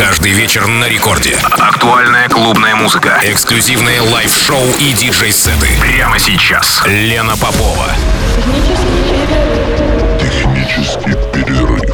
Каждый вечер на рекорде. Актуальная клубная музыка. Эксклюзивные live-шоу и диджей-сеты. Прямо сейчас. Лена Попова. Технический перерыв.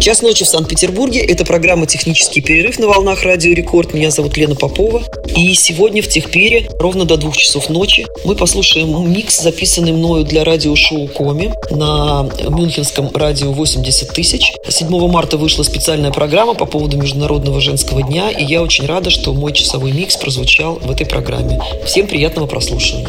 Час ночи в Санкт-Петербурге. Это программа «Технический перерыв» на волнах Радио Рекорд. Меня зовут Лена Попова. И сегодня в Техпере ровно до двух часов ночи мы послушаем микс, записанный мною для радиошоу Коми на мюнхенском радио 80 тысяч. 7 марта вышла специальная программа по поводу Международного женского дня, и я очень рада, что мой часовой микс прозвучал в этой программе. Всем приятного прослушивания.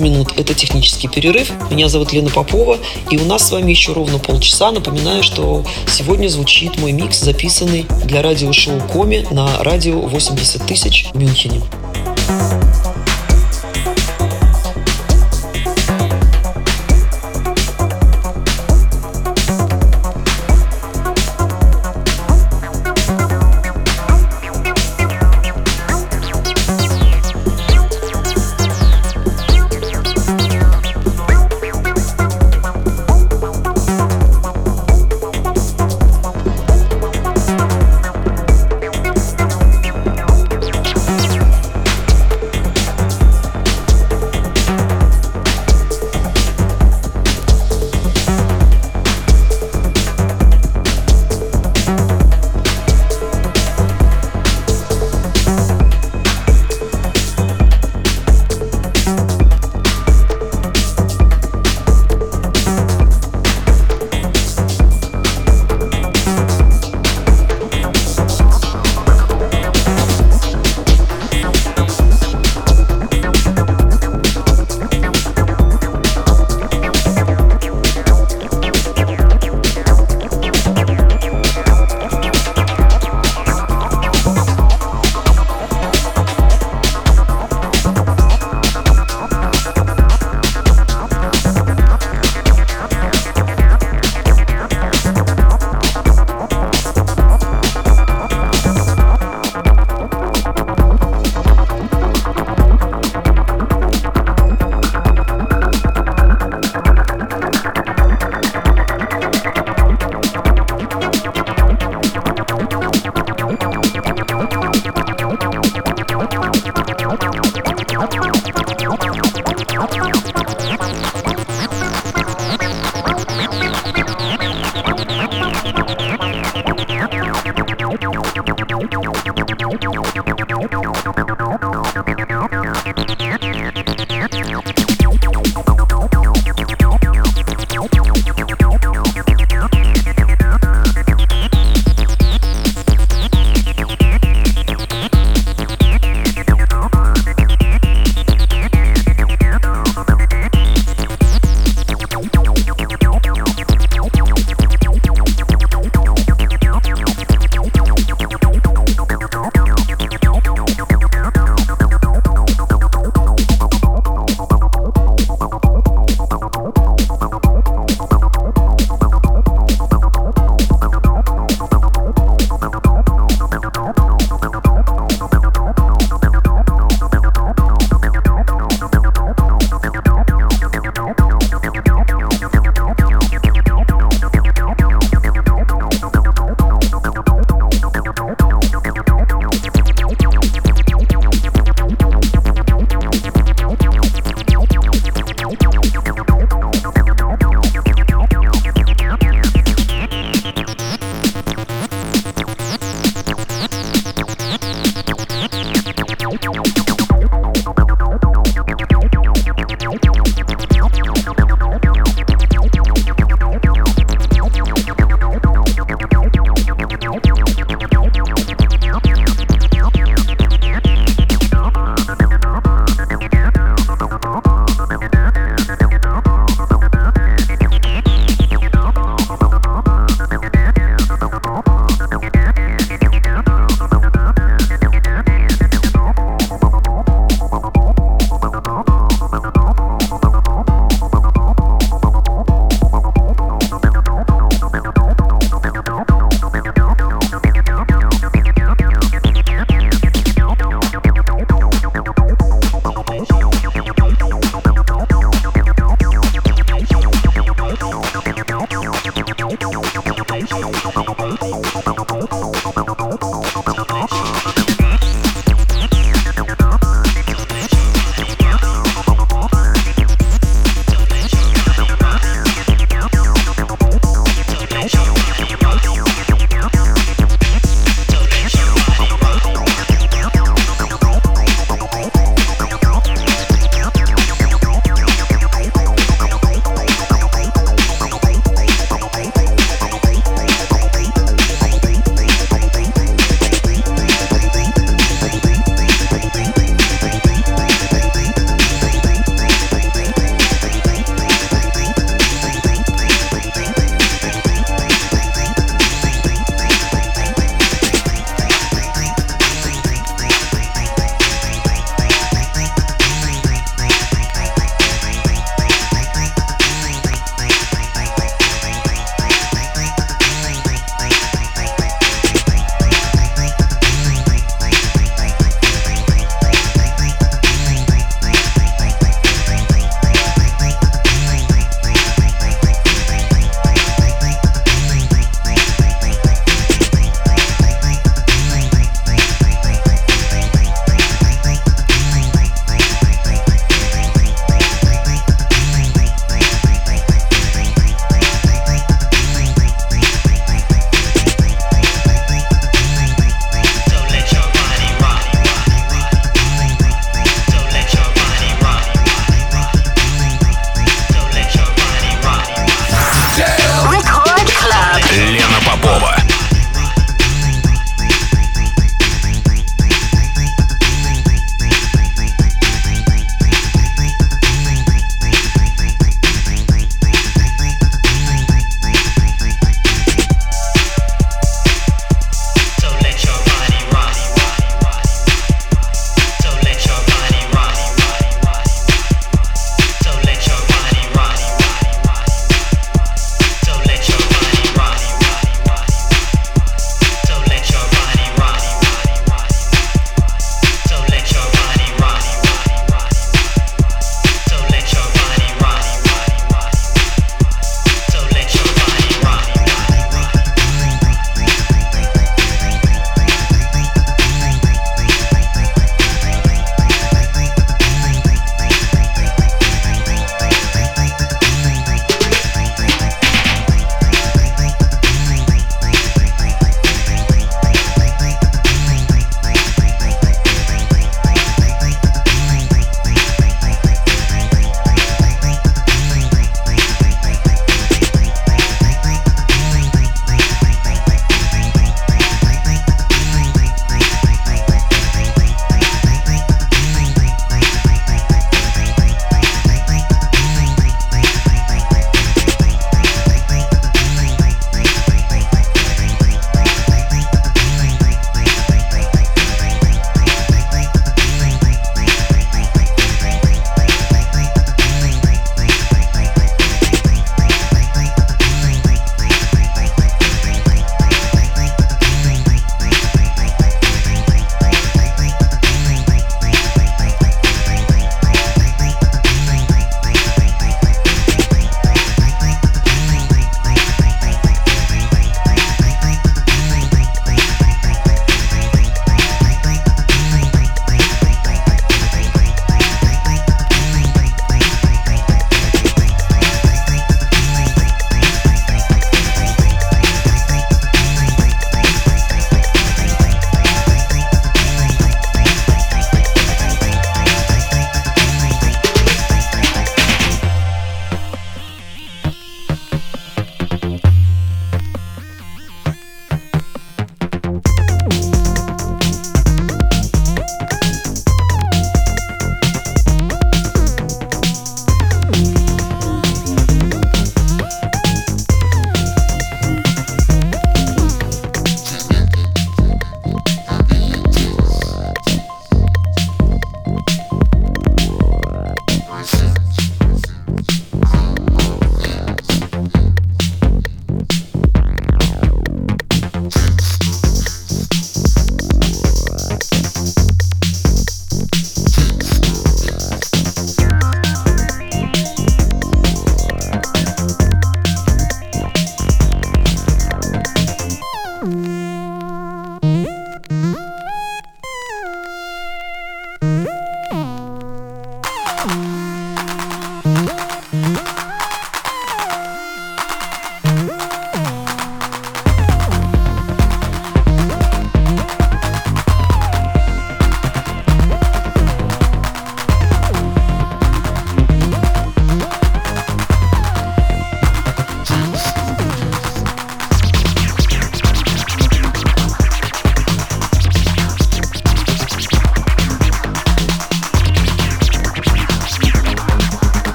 15 минут – это технический перерыв. Меня зовут Лена Попова, и у нас с вами еще ровно полчаса. Напоминаю, что сегодня звучит мой микс, записанный для радиошоу «Коми» на радио 80 тысяч в Мюнхене.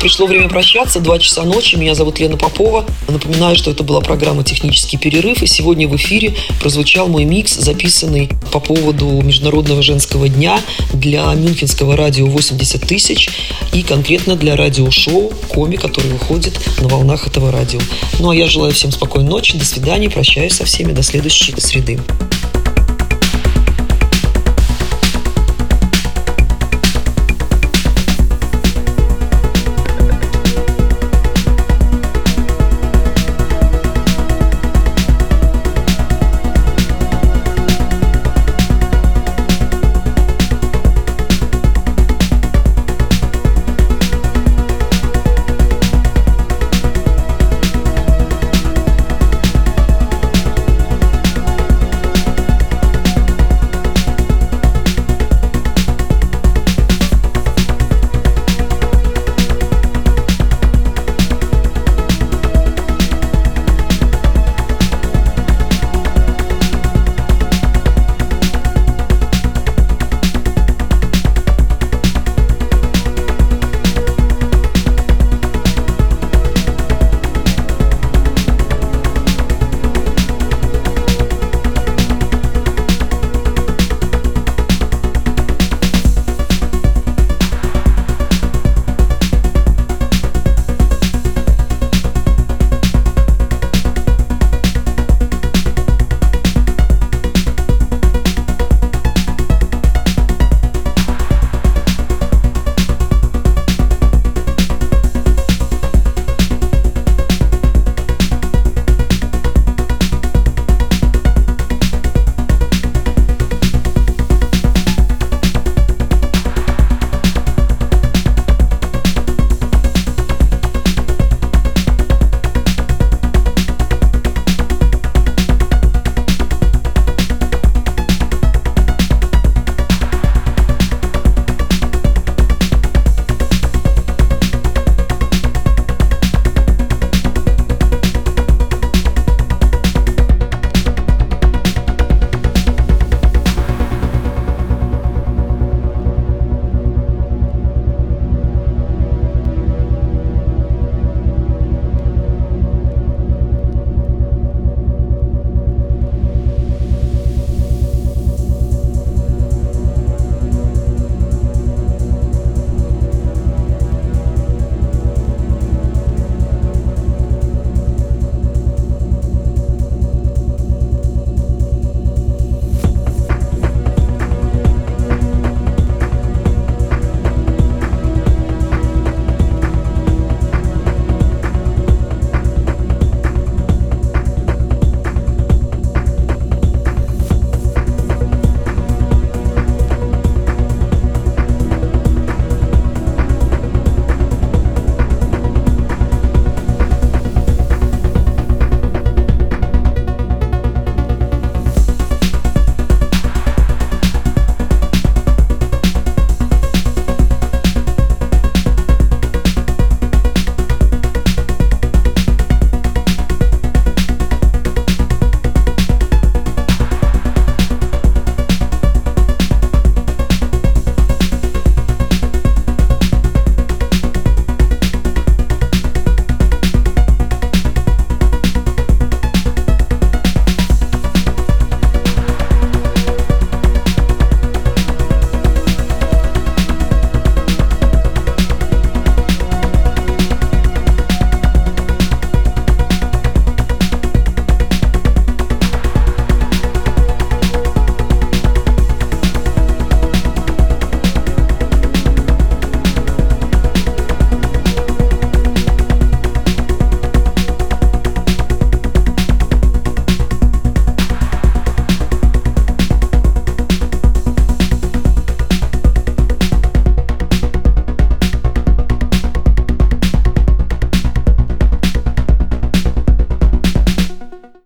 Пришло время прощаться. Два часа ночи. Меня зовут Лена Попова. Напоминаю, что это была программа «Технический перерыв». И сегодня в эфире прозвучал мой микс, записанный по поводу Международного женского дня для Мюнхенского радио 80 тысяч и конкретно для радиошоу «Коми», который выходит на волнах этого радио. Ну а я желаю всем спокойной ночи, до свидания, прощаюсь со всеми, до следующей среды.